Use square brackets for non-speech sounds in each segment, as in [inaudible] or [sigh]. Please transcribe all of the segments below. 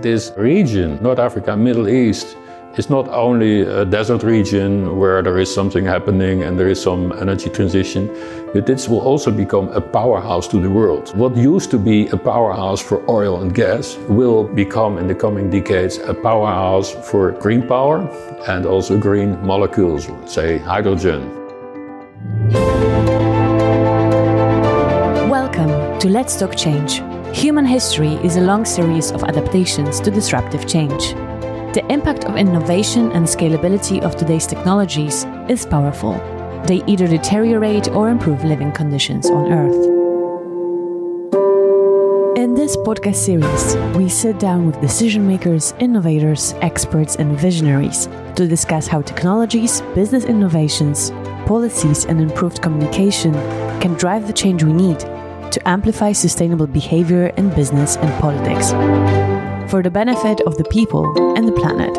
This region, North Africa, Middle East, is not only a desert region where there is something happening and there is some energy transition, but this will also become a powerhouse to the world. What used to be a powerhouse for oil and gas will become in the coming decades a powerhouse for green power and also green molecules, say hydrogen. Welcome to Let's Talk Change. Human history is a long series of adaptations to disruptive change. The impact of innovation and scalability of today's technologies is powerful. They either deteriorate or improve living conditions on Earth. In this podcast series, we sit down with decision makers, innovators, experts, and visionaries to discuss how technologies, business innovations, policies, and improved communication can drive the change we need to amplify sustainable behavior in business and politics for the benefit of the people and the planet.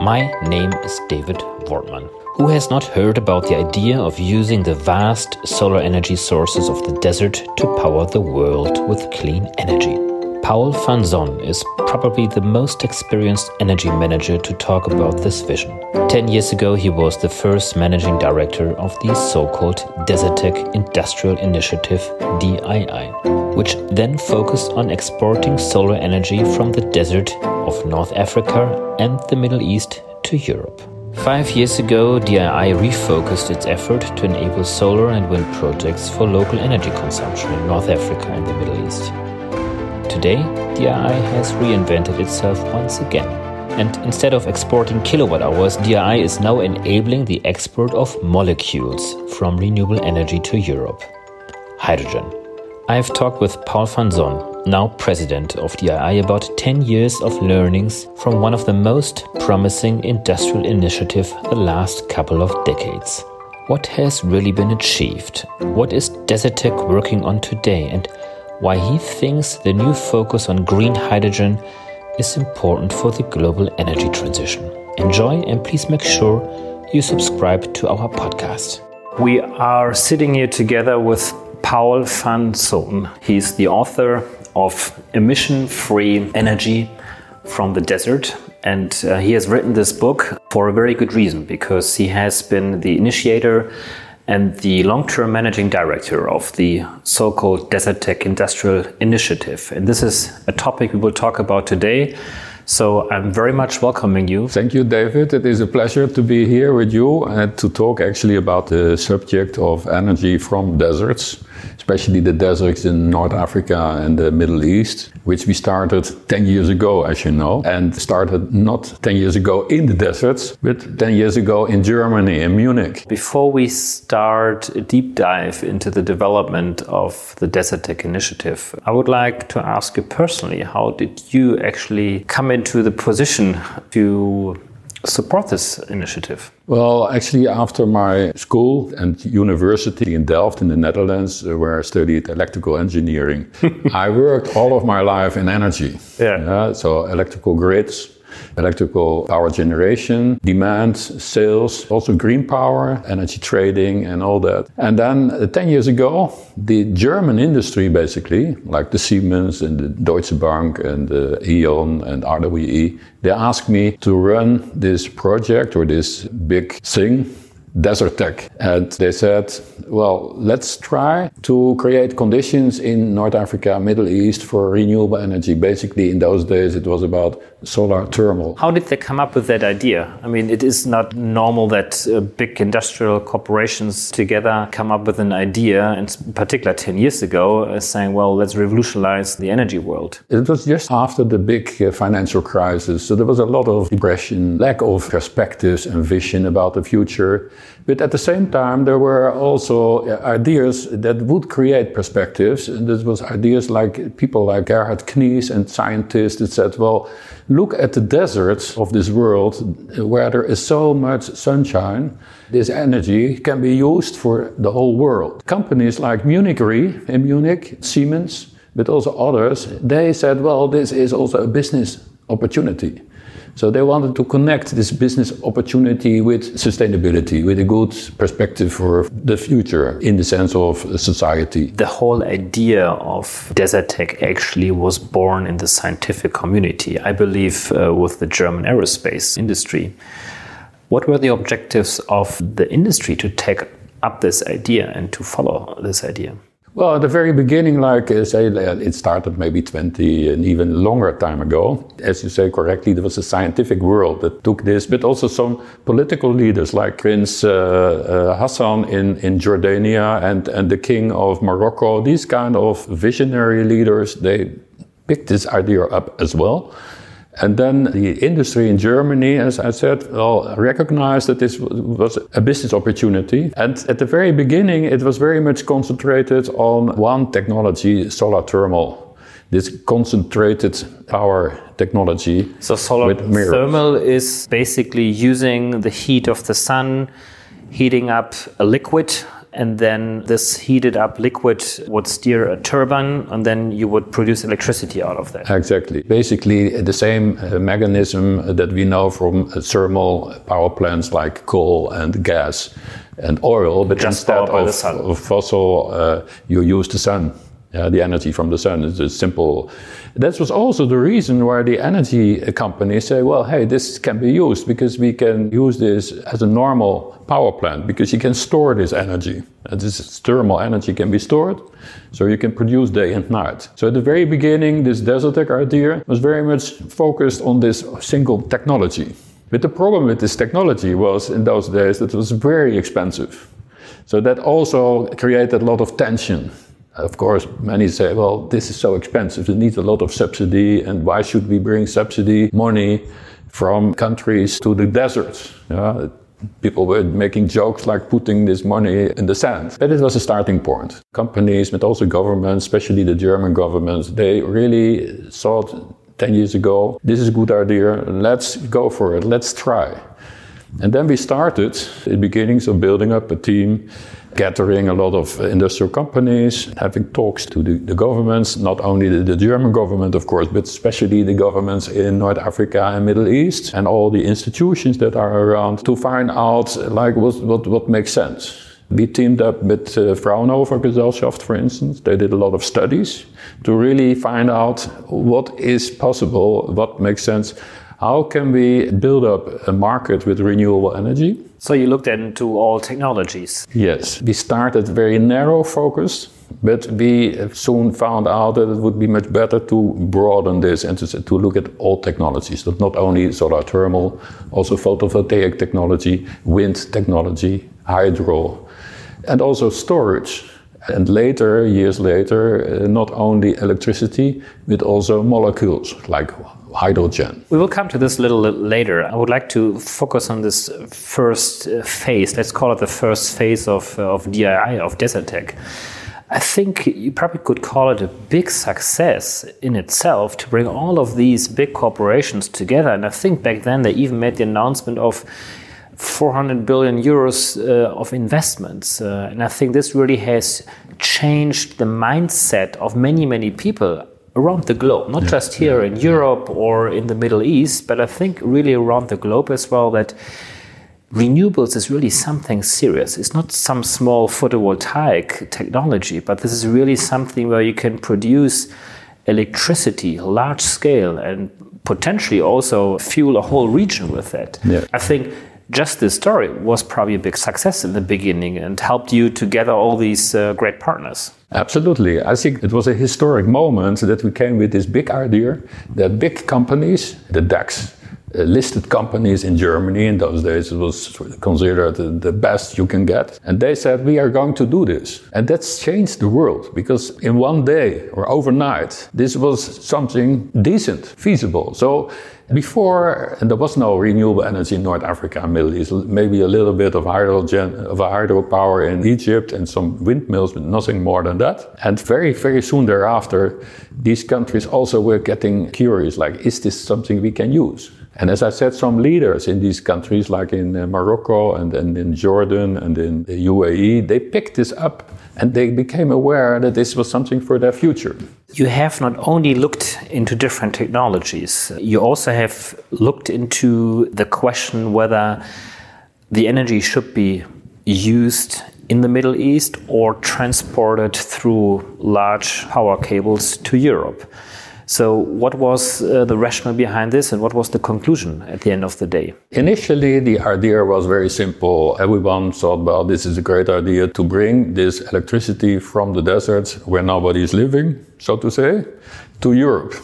My name is David Wortmann. Who has not heard about the idea of using the vast solar energy sources of the desert to power the world with clean energy? Paul van Son is probably the most experienced energy manager to talk about this vision. Ten years ago, he was the first managing director of the so called Desertec Industrial Initiative, DII, which then focused on exporting solar energy from the desert of North Africa and the Middle East to Europe. Five years ago, DII refocused its effort to enable solar and wind projects for local energy consumption in North Africa and the Middle East. Today, DII has reinvented itself once again. And instead of exporting kilowatt hours, DII is now enabling the export of molecules from renewable energy to Europe hydrogen. I have talked with Paul van Son, now president of DII, about 10 years of learnings from one of the most promising industrial initiatives the last couple of decades. What has really been achieved? What is Desertec working on today? And why he thinks the new focus on green hydrogen is important for the global energy transition. Enjoy and please make sure you subscribe to our podcast. We are sitting here together with Paul van Son. He's the author of Emission Free Energy from the Desert. And uh, he has written this book for a very good reason because he has been the initiator and the long term managing director of the so called Desertec Industrial Initiative. And this is a topic we will talk about today. So I'm very much welcoming you. Thank you, David. It is a pleasure to be here with you and to talk actually about the subject of energy from deserts especially the deserts in North Africa and the Middle East, which we started 10 years ago, as you know, and started not 10 years ago in the deserts, but 10 years ago in Germany, in Munich. Before we start a deep dive into the development of the Desertec initiative, I would like to ask you personally, how did you actually come into the position to support this initiative? Well, actually, after my school and university in Delft in the Netherlands, uh, where I studied electrical engineering, [laughs] I worked all of my life in energy. Yeah. yeah. So, electrical grids, electrical power generation, demand, sales, also green power, energy trading, and all that. And then uh, 10 years ago, the German industry basically, like the Siemens and the Deutsche Bank and the E.ON and RWE, they asked me to run this project or this big thing Desertec. And they said, well, let's try to create conditions in North Africa, Middle East for renewable energy. Basically, in those days, it was about solar thermal. How did they come up with that idea? I mean, it is not normal that uh, big industrial corporations together come up with an idea, in particular 10 years ago, uh, saying, well, let's revolutionize the energy world. It was just after the big uh, financial crisis. So there was a lot of depression, lack of perspectives and vision about the future. But at the same time, there were also uh, ideas that would create perspectives. And this was ideas like people like Gerhard Knies and scientists that said, well, look at the deserts of this world where there is so much sunshine. This energy can be used for the whole world. Companies like Munich Re in Munich, Siemens, but also others, they said, well, this is also a business opportunity. So they wanted to connect this business opportunity with sustainability, with a good perspective for the future in the sense of society. The whole idea of Desertec actually was born in the scientific community, I believe, uh, with the German aerospace industry. What were the objectives of the industry to take up this idea and to follow this idea? Well, at the very beginning, like say, it started maybe 20 and even longer time ago. As you say correctly, there was a scientific world that took this, but also some political leaders like Prince uh, uh, Hassan in, in Jordania and, and the King of Morocco. These kind of visionary leaders, they picked this idea up as well. And then the industry in Germany, as I said, well, recognized that this was a business opportunity. And at the very beginning, it was very much concentrated on one technology, solar thermal. This concentrated power technology. So, solar thermal is basically using the heat of the sun, heating up a liquid and then this heated up liquid would steer a turbine and then you would produce electricity out of that. Exactly. Basically the same uh, mechanism that we know from uh, thermal power plants like coal and gas and oil but Just instead of, of, fossil uh, you use the sun yeah, the energy from the sun is a simple that was also the reason why the energy companies say, well, hey, this can be used because we can use this as a normal power plant because you can store this energy. And this thermal energy can be stored, so you can produce day and night. So at the very beginning, this Desertec idea was very much focused on this single technology. But the problem with this technology was in those days that it was very expensive. So that also created a lot of tension of course, many say, well, this is so expensive, it needs a lot of subsidy, and why should we bring subsidy money from countries to the deserts? Yeah, people were making jokes like putting this money in the sand. But it was a starting point. Companies, but also governments, especially the German government, they really thought 10 years ago, this is a good idea, let's go for it, let's try. And then we started the beginnings of building up a team gathering a lot of industrial companies, having talks to the, the governments, not only the, the, German government, of course, but especially the governments in North Africa and Middle East, and all the institutions that are around to find out like what, what, what makes sense. We teamed up with uh, Fraunhofer Gesellschaft, for instance. They did a lot of studies to really find out what is possible, what makes sense. How can we build up a market with renewable energy? So you looked into all technologies. Yes, we started very narrow focus, but we soon found out that it would be much better to broaden this and to, to look at all technologies, not only solar thermal, also photovoltaic technology, wind technology, hydro, and also storage. And later, years later, uh, not only electricity, but also molecules like hydrogen. We will come to this a little later. I would like to focus on this first uh, phase. Let's call it the first phase of, uh, of DII, of Desertec. I think you probably could call it a big success in itself to bring all of these big corporations together. And I think back then they even made the announcement of 400 billion euros uh, of investments. Uh, and I think this really has changed the mindset of many, many people around the globe, not yeah, just here yeah, in Europe or in the Middle East, but I think really around the globe as well that renewables is really something serious. It's not some small photovoltaic technology, but this is really something where you can produce electricity large scale and potentially also fuel a whole region with that. I think just this story was probably a big success in the beginning and helped you to gather all these uh, great partners. Absolutely. I think it was a historic moment that we came with this big idea that big companies, the DAX, Uh, listed companies in Germany in those days, it was considered the best you can get. And they said, We are going to do this. And that's changed the world because in one day or overnight, this was something decent, feasible. So before, there was no renewable energy in North Africa and Middle East, maybe a little bit of hydrogen, of hydropower in Egypt and some windmills, but nothing more than that. And very, very soon thereafter, these countries also were getting curious, like, is this something we can use? And as I said, some leaders in these countries, like in uh, Morocco and, and in Jordan and in the UAE, they picked this up And they became aware that this was something for their future. You have not only looked into different technologies, you also have looked into the question whether the energy should be used in the Middle East or transported through large power cables to Europe. So, what was uh, the rationale behind this, and what was the conclusion at the end of the day? Initially, the idea was very simple. Everyone thought, well, this is a great idea to bring this electricity from the deserts where nobody is living, so to say, to Europe.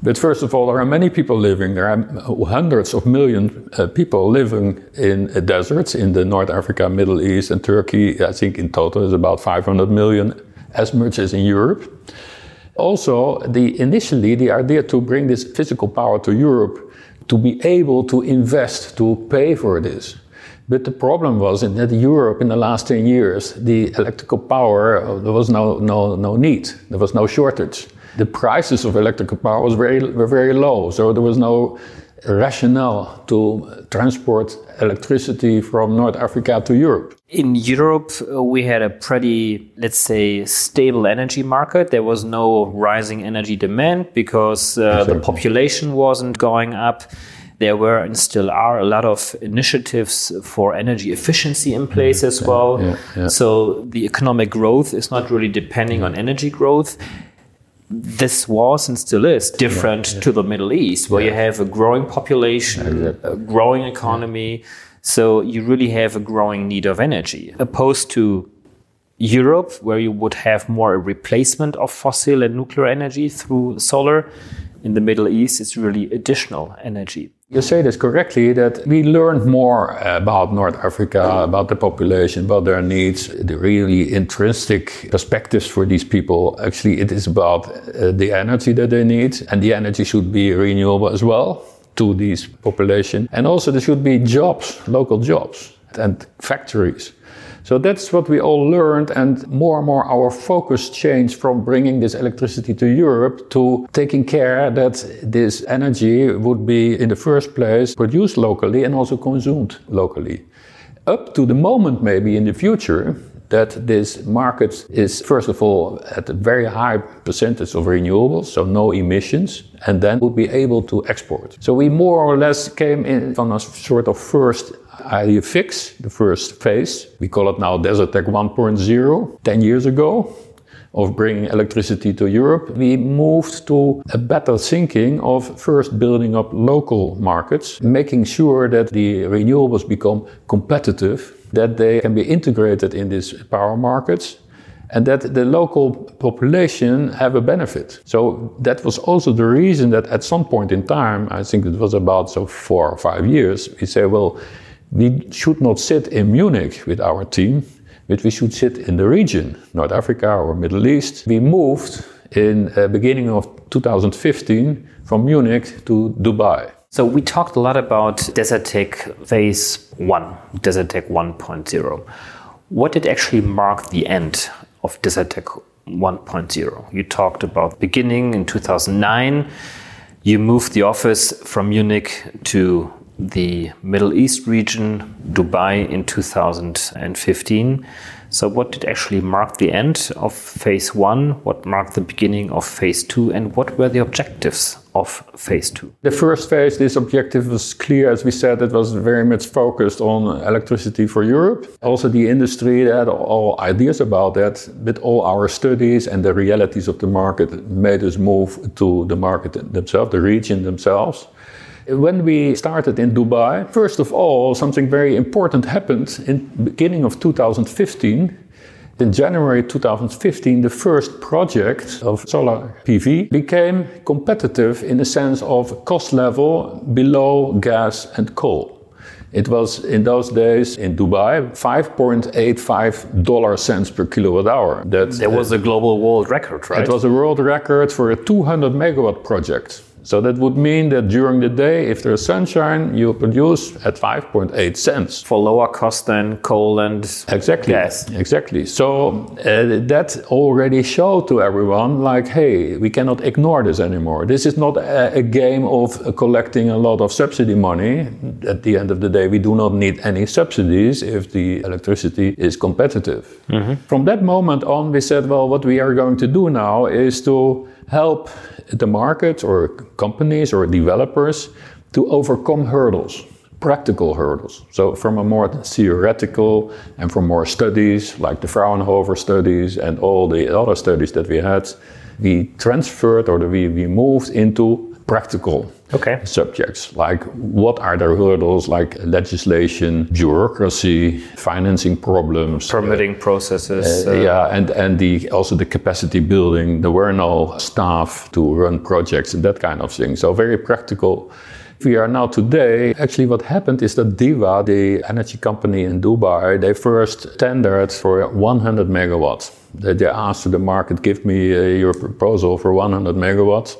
But first of all, there are many people living. There are hundreds of millions uh, people living in uh, deserts in the North Africa, Middle East, and Turkey. I think in total is about 500 million, as much as in Europe. Also, the, initially, the idea to bring this physical power to Europe to be able to invest, to pay for this. But the problem was that Europe, in the last 10 years, the electrical power, uh, there was no, no, no need, there was no shortage. The prices of electrical power was very, were very low, so there was no rationale to transport electricity from North Africa to Europe. In Europe, uh, we had a pretty, let's say, stable energy market. There was no rising energy demand because uh, the population wasn't going up. There were and still are a lot of initiatives for energy efficiency in place as well. Yeah, yeah. So the economic growth is not really depending on energy growth this was and still is different yeah, yeah. to the Middle East, where yeah. you have a growing population, exactly. a growing economy. So you really have a growing need of energy, opposed to Europe, where you would have more a replacement of fossil and nuclear energy through solar. In the Middle East, it's really additional energy. You say this correctly that we learned more about North Africa, about the population, about their needs, the really intrinsic perspectives for these people. Actually, it is about uh, the energy that they need, and the energy should be renewable as well to these population. And also, there should be jobs, local jobs, and factories. So that's what we all learned, and more and more our focus changed from bringing this electricity to Europe to taking care that this energy would be, in the first place, produced locally and also consumed locally. Up to the moment, maybe in the future, that this market is, first of all, at a very high percentage of renewables, so no emissions, and then will be able to export. So we more or less came in on a sort of first idea fix, the first phase. We call it now Desertec 1.0, 10 years ago of bringing electricity to Europe, we moved to a better thinking of first building up local markets, making sure that the renewables become competitive, that they can be integrated in these power markets, and that the local population have a benefit. So that was also the reason that at some point in time, I think it was about so four or five years, we say, well, we should not sit in Munich with our team, but we should sit in the region, North Africa or Middle East. We moved in uh, beginning of 2015 from Munich to Dubai. So we talked a lot about Desertec Phase 1, Desertec 1.0. What did actually mark the end of Desertec 1.0? You talked about beginning in 2009. You moved the office from Munich to the Middle East region, Dubai in 2015. So, what did actually mark the end of phase one? What marked the beginning of phase two? And what were the objectives of phase two? The first phase, this objective was clear. As we said, it was very much focused on electricity for Europe. Also, the industry had all ideas about that, but all our studies and the realities of the market made us move to the market themselves, the region themselves. When we started in Dubai, first of all, something very important happened in beginning of 2015. In January 2015, the first project of solar PV became competitive in the sense of cost level below gas and coal. It was in those days in Dubai 5.85 dollar cents per kilowatt hour. That there was a global world record, right? It was a world record for a 200 megawatt project So that would mean that during the day, if there's sunshine, you produce at 5.8 cents. For lower cost than coal and exactly. gas. Exactly. So uh, that already showed to everyone like, hey, we cannot ignore this anymore. This is not a, a game of uh, collecting a lot of subsidy money. At the end of the day, we do not need any subsidies if the electricity is competitive. Mm-hmm. From that moment on, we said, well, what we are going to do now is to help the market or companies or developers to overcome hurdles, practical hurdles. So, from a more theoretical and from more studies like the Fraunhofer studies and all the other studies that we had, we transferred or we, we moved into practical okay. subjects like what are the hurdles like legislation bureaucracy financing problems permitting uh, processes uh, uh, yeah and and the also the capacity building there were no staff to run projects and that kind of thing so very practical we are now today, actually what happened is that DEWA, the energy company in Dubai, they first tendered for 100 megawatts. They, they asked the market, give me uh, your proposal for 100 megawatts.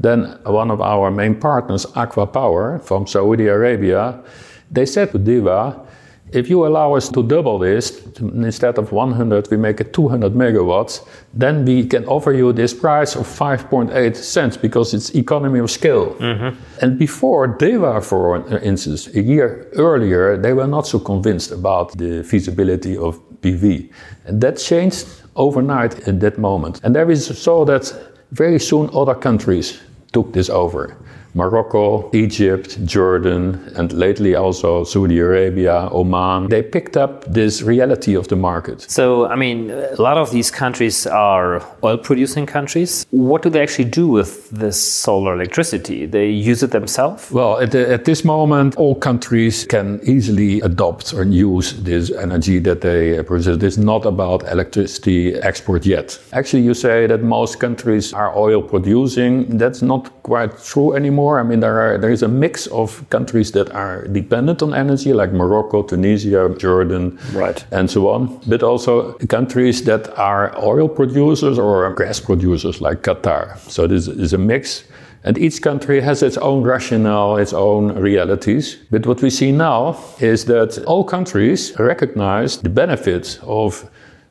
Then one of our main partners, ACWA Power from Saudi Arabia, they said to DEWA, if you allow us to double this, instead of 100, we make it 200 megawatts, then we can offer you this price of 5.8 cents because it's economy of scale. Mm-hmm. And before DEWA, for instance, a year earlier, they were not so convinced about the feasibility of PV. And that changed overnight in that moment. And there we saw that very soon other countries took this over. Morocco, Egypt, Jordan, and lately also Saudi Arabia, Oman. They picked up this reality of the market. So, I mean, a lot of these countries are oil producing countries. What do they actually do with this solar electricity? They use it themselves? Well, at, the, at this moment, all countries can easily adopt or use this energy that they produce. It's not about electricity export yet. Actually, you say that most countries are oil producing. That's not quite true anymore anymore. I mean, there are there is a mix of countries that are dependent on energy, like Morocco, Tunisia, Jordan, right. and so on. But also countries that are oil producers or gas producers, like Qatar. So this is a mix. And each country has its own rationale, its own realities. But what we see now is that all countries recognize the benefits of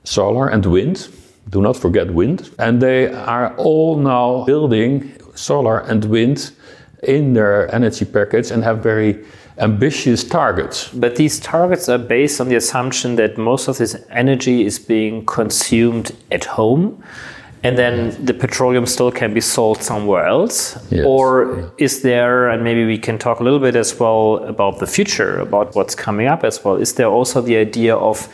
solar and wind. Do not forget wind. And they are all now building solar and wind in their energy package and have very ambitious targets. But these targets are based on the assumption that most of this energy is being consumed at home and then the petroleum still can be sold somewhere else yes. or is there and maybe we can talk a little bit as well about the future about what's coming up as well is there also the idea of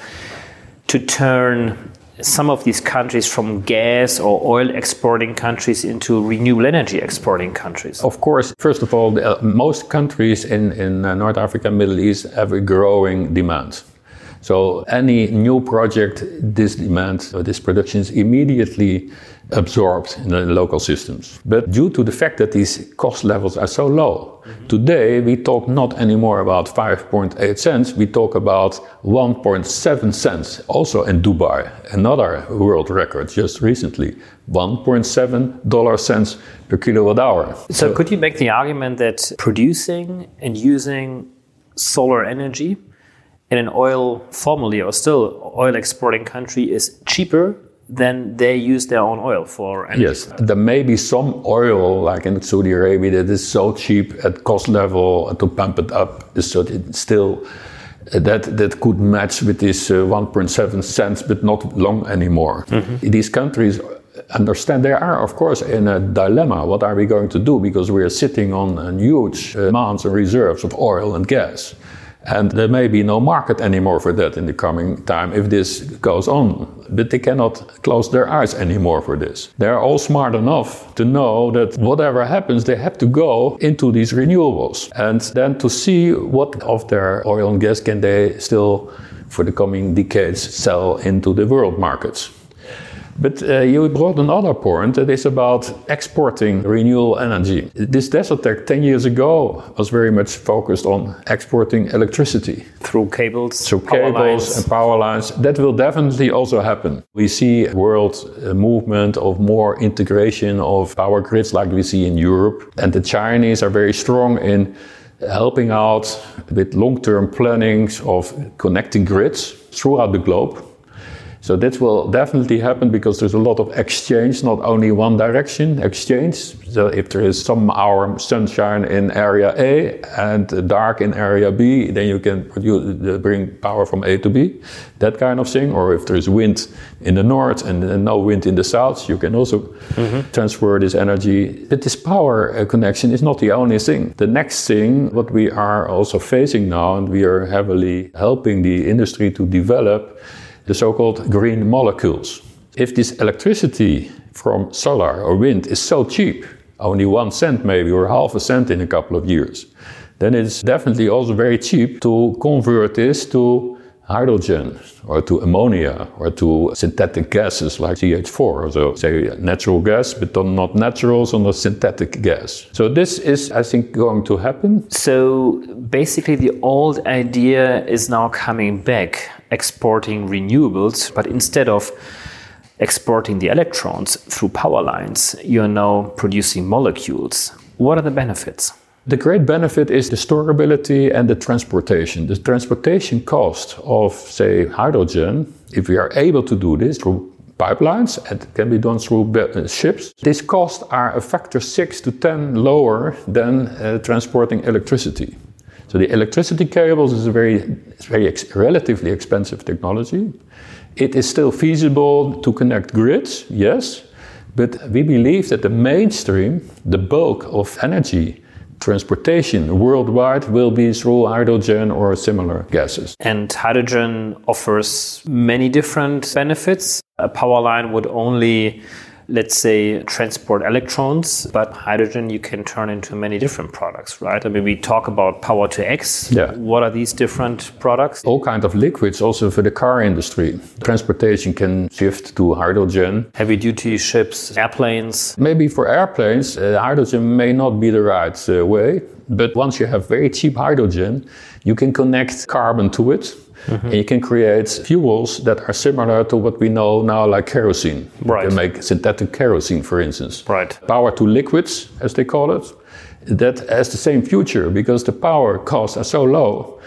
to turn some of these countries from gas or oil exporting countries into renewable energy exporting countries? Of course, first of all, uh, most countries in, in uh, North Africa Middle East have a growing demand. So any new project, this demand, or this production is immediately absorbed in the local systems. But due to the fact that these cost levels are so low, mm-hmm. today we talk not anymore about 5.8 cents, we talk about 1.7 cents, also in Dubai, another world record just recently. 1.7 dollar cents per kilowatt hour. So, so could you make the argument that producing and using solar energy in an oil formerly or still oil exporting country is cheaper than they use their own oil for energy. Yes, there may be some oil, like in Saudi Arabia, that is so cheap at cost level to pump it up, so it still uh, that that could match with this uh, 1.7 cents, but not long anymore. Mm-hmm. These countries understand they are, of course, in a dilemma. What are we going to do? Because we are sitting on huge amounts and reserves of oil and gas. And there may be no market anymore for that in the coming time if this goes on. But they cannot close their eyes anymore for this. They're all smart enough to know that whatever happens, they have to go into these renewables and then to see what of their oil and gas can they still, for the coming decades, sell into the world markets. But uh, you brought another point that is about exporting renewable energy. This Desertec 10 years ago was very much focused on exporting electricity. Through cables, through cables lines. and power lines. That will definitely also happen. We see a world uh, movement of more integration of power grids like we see in Europe. And the Chinese are very strong in helping out with long-term plannings of connecting grids throughout the globe. So this will definitely happen because there's a lot of exchange, not only one direction exchange. So if there is some hour sunshine in area A and dark in area B, then you can produce, bring power from A to B, that kind of thing. Or if there's wind in the north and, no wind in the south, you can also mm-hmm. transfer this energy. But this power uh, connection is not the only thing. The next thing, what we are also facing now, and we are heavily helping the industry to develop the so-called green molecules. If this electricity from solar or wind is so cheap, only one cent maybe or half a cent in a couple of years, then it's definitely also very cheap to convert this to hydrogen or to ammonia or to synthetic gases like CH4, so say natural gas, but not natural, so not synthetic gas. So this is, I think, going to happen. So basically, the old idea is now coming back exporting renewables, but instead of exporting the electrons through power lines, you're now producing molecules. What are the benefits? The great benefit is the storability and the transportation. The transportation cost of, say, hydrogen, if we are able to do this through pipelines, it can be done through uh, ships. These costs are a factor 6 to 10 lower than uh, transporting electricity. So the electricity cables is a very, very ex relatively expensive technology. It is still feasible to connect grids, yes, but we believe that the mainstream, the bulk of energy transportation worldwide will be through hydrogen or similar gases. And hydrogen offers many different benefits. A power line would only let's say, transport electrons, but hydrogen you can turn into many different products, right? I mean, we talk about power to X. Yeah. What are these different products? All kind of liquids, also for the car industry. Transportation can shift to hydrogen. Heavy duty ships, airplanes. Maybe for airplanes, uh, hydrogen may not be the right uh, way, but once you have very cheap hydrogen, you can connect carbon to it Mm-hmm. And you can create fuels that are similar to what we know now, like kerosene. Right. You can make synthetic kerosene, for instance. Right. Power to liquids, as they call it. That has the same future because the power costs are so low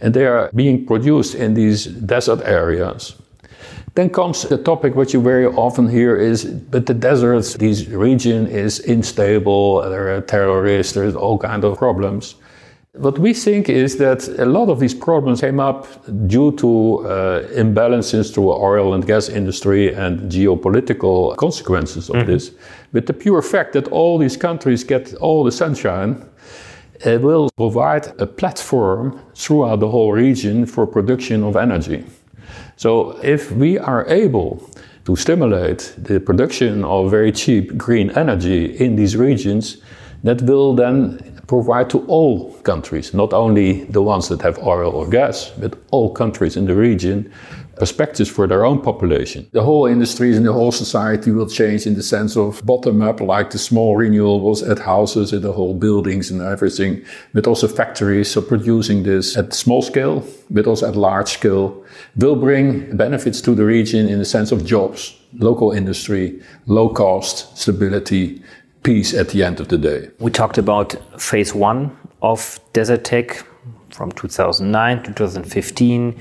and they are being produced in these desert areas. Then comes the topic which you very often hear is, but the deserts, this region is unstable, there are terrorists, there's all kind of problems. What we think is that a lot of these problems came up due to uh, imbalances to oil and gas industry and geopolitical consequences of mm-hmm. this. But the pure fact that all these countries get all the sunshine it will provide a platform throughout the whole region for production of energy. So if we are able to stimulate the production of very cheap green energy in these regions, that will then provide to all countries, not only the ones that have oil or gas, but all countries in the region, perspectives for their own population. The whole industries and the whole society will change in the sense of bottom up, like the small renewables at houses, at the whole buildings and everything, but also factories. So producing this at small scale, but also at large scale, will bring benefits to the region in the sense of jobs, local industry, low cost, stability, peace at the end of the day. We talked about phase one of Desertec from 2009 to 2015.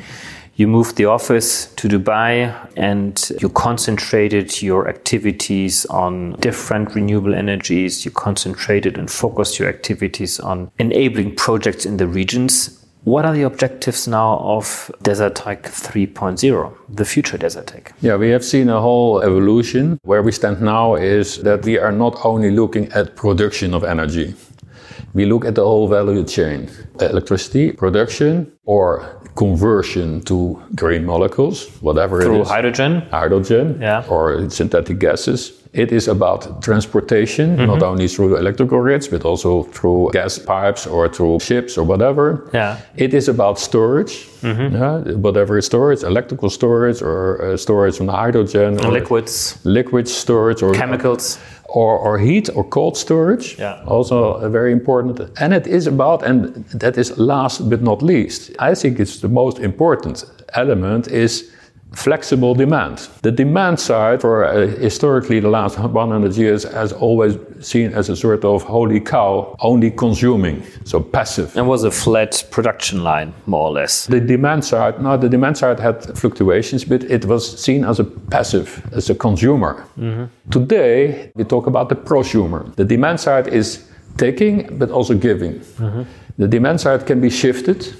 You moved the office to Dubai and you concentrated your activities on different renewable energies. You concentrated and focused your activities on enabling projects in the regions. What are the objectives now of Desertec 3.0, the future Desertec? Yeah, we have seen a whole evolution. Where we stand now is that we are not only looking at production of energy, we look at the whole value chain. Electricity production or conversion to green molecules, whatever Through it is. hydrogen. Hydrogen Yeah. or synthetic gases. It is about transportation, not only through electrical grids, but also through gas pipes or through ships or whatever. Yeah. It is about storage, yeah, whatever is storage, electrical storage or uh, storage from hydrogen, or Liquids, liquid storage, or chemicals. or, or heat or cold storage. Yeah. Also uh, very important. And it is about, and that is last but not least, I think it's the most important element is flexible demand. The demand side for uh, historically the last 100 years has always seen as a sort of holy cow, only consuming, so passive. It was a flat production line, more or less. The demand side, no, the demand side had fluctuations, but it was seen as a passive, as a consumer. Today, we talk about the prosumer. The demand side is taking, but also giving. Mm-hmm. The demand side can be shifted.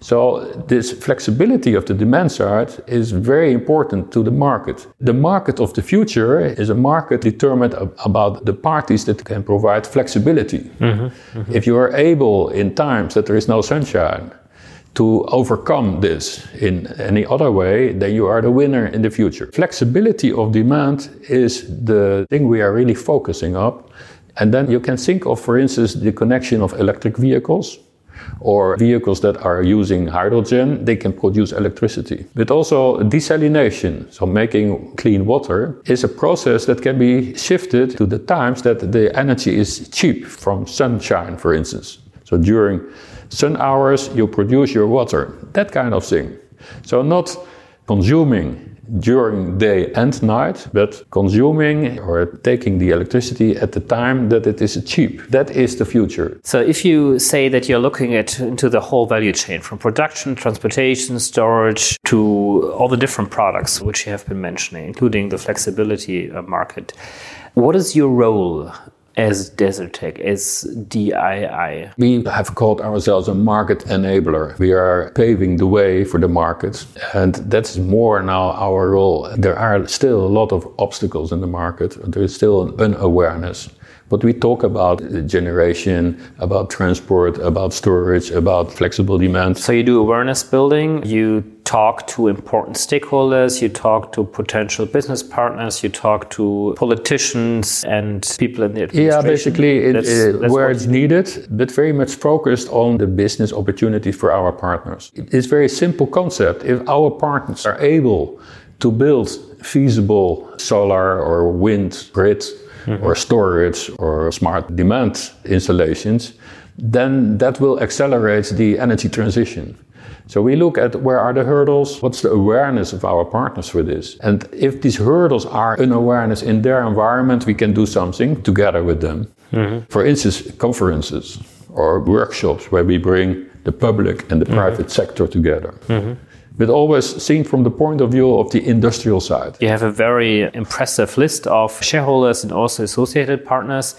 So, this flexibility of the demand side is very important to the market. The market of the future is a market determined ab- about the parties that can provide flexibility. Mm-hmm. Mm-hmm. If you are able in times that there is no sunshine, to overcome this in any other way, then you are the winner in the future. Flexibility of demand is the thing we are really focusing on. And then you can think of, for instance, the connection of electric vehicles or vehicles that are using hydrogen, they can produce electricity. But also desalination, so making clean water, is a process that can be shifted to the times that the energy is cheap from sunshine, for instance. So during sun hours, you produce your water, that kind of thing. So not consuming during day and night, but consuming or taking the electricity at the time that it is cheap. That is the future. So if you say that you're looking at into the whole value chain from production, transportation, storage to all the different products which you have been mentioning, including the flexibility uh, market, what is your role as Desertec, as DII? We have called ourselves a market enabler. We are paving the way for the markets, and that's more now our role. There are still a lot of obstacles in the market, there is still an unawareness. But we talk about generation, about transport, about storage, about flexible demand. So you do awareness building, you talk to important stakeholders, you talk to potential business partners, you talk to politicians and people in the administration. Yeah, basically, it, That's- uh, that's where it's needed, but very much focused on the business opportunity for our partners. It's very simple concept. If our partners are able to build feasible solar or wind grid or mm-hmm. storage or smart demand installations, then that will accelerate the energy transition. So we look at where are the hurdles, what's the awareness of our partners for this. And if these hurdles are an awareness in their environment, we can do something together with them. Mm-hmm. For instance, conferences or workshops where we bring the public and the mm-hmm. private sector together. But always seen from the point of view of the industrial side. You have a very impressive list of shareholders and also associated partners.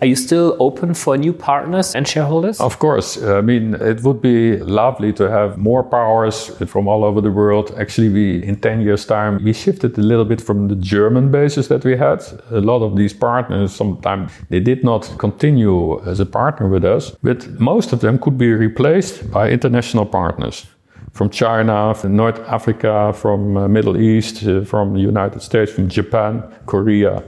Are you still open for new partners and shareholders? Of course, I mean, it would be lovely to have more powers from all over the world. Actually, we in 10 years' time, we shifted a little bit from the German basis that we had. A lot of these partners, sometimes they did not continue as a partner with us, but most of them could be replaced by international partners. From China, from North Africa, from uh, Middle East, uh, from the United States, from Japan, Korea,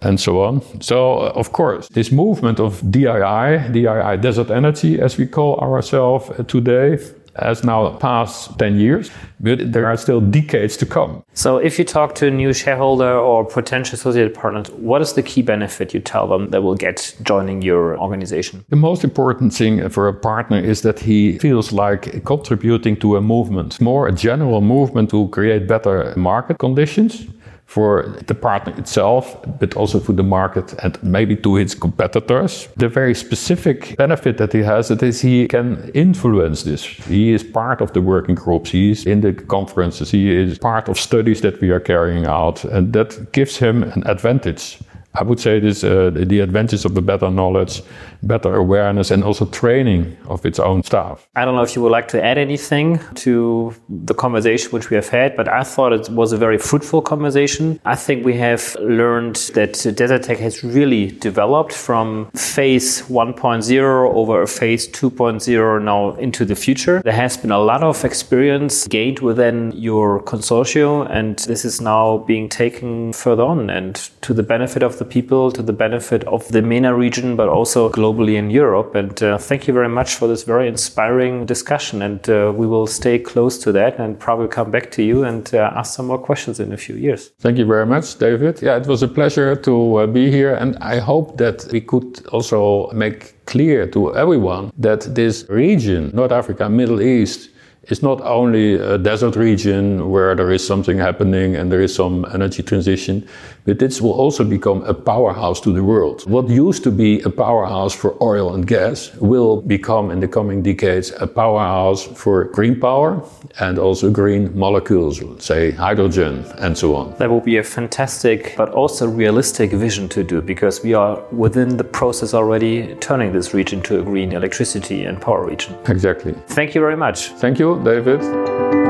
and so on. So, uh, of course, this movement of DII, DII Desert Energy, as we call ourselves uh, today, has now passed 10 years, but there are still decades to come. So, if you talk to a new shareholder or potential associated partners, what is the key benefit you tell them they will get joining your organization? The most important thing for a partner is that he feels like contributing to a movement, more a general movement to create better market conditions for the partner itself, but also for the market and maybe to its competitors. The very specific benefit that he has is he can influence this. He is part of the working groups, he is in the conferences, he is part of studies that we are carrying out, and that gives him an advantage I would say this uh, the advantage of the better knowledge, better awareness, and also training of its own staff. I don't know if you would like to add anything to the conversation which we have had, but I thought it was a very fruitful conversation. I think we have learned that Desertec has really developed from phase 1.0 over phase 2.0 now into the future. There has been a lot of experience gained within your consortium, and this is now being taken further on and to the benefit of the people, to the benefit of the MENA region, but also globally in Europe. And uh, thank you very much for this very inspiring discussion. And uh, we will stay close to that and probably come back to you and uh, ask some more questions in a few years. Thank you very much, David. Yeah, it was a pleasure to uh, be here. And I hope that we could also make clear to everyone that this region, North Africa, Middle East, is not only a desert region where there is something happening and there is some energy transition, but this will also become a powerhouse to the world. What used to be a powerhouse for oil and gas will become in the coming decades a powerhouse for green power and also green molecules, say hydrogen and so on. That will be a fantastic but also realistic vision to do because we are within the process already turning this region to a green electricity and power region. Exactly. Thank you very much. Thank you, David.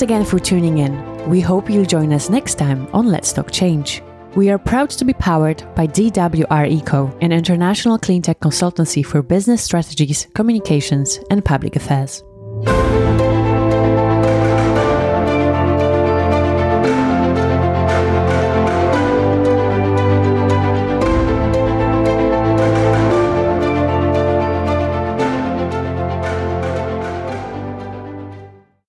Thanks again for tuning in. We hope you'll join us next time on Let's Talk Change. We are proud to be powered by DWR Eco, an international cleantech consultancy for business strategies, communications, and public affairs.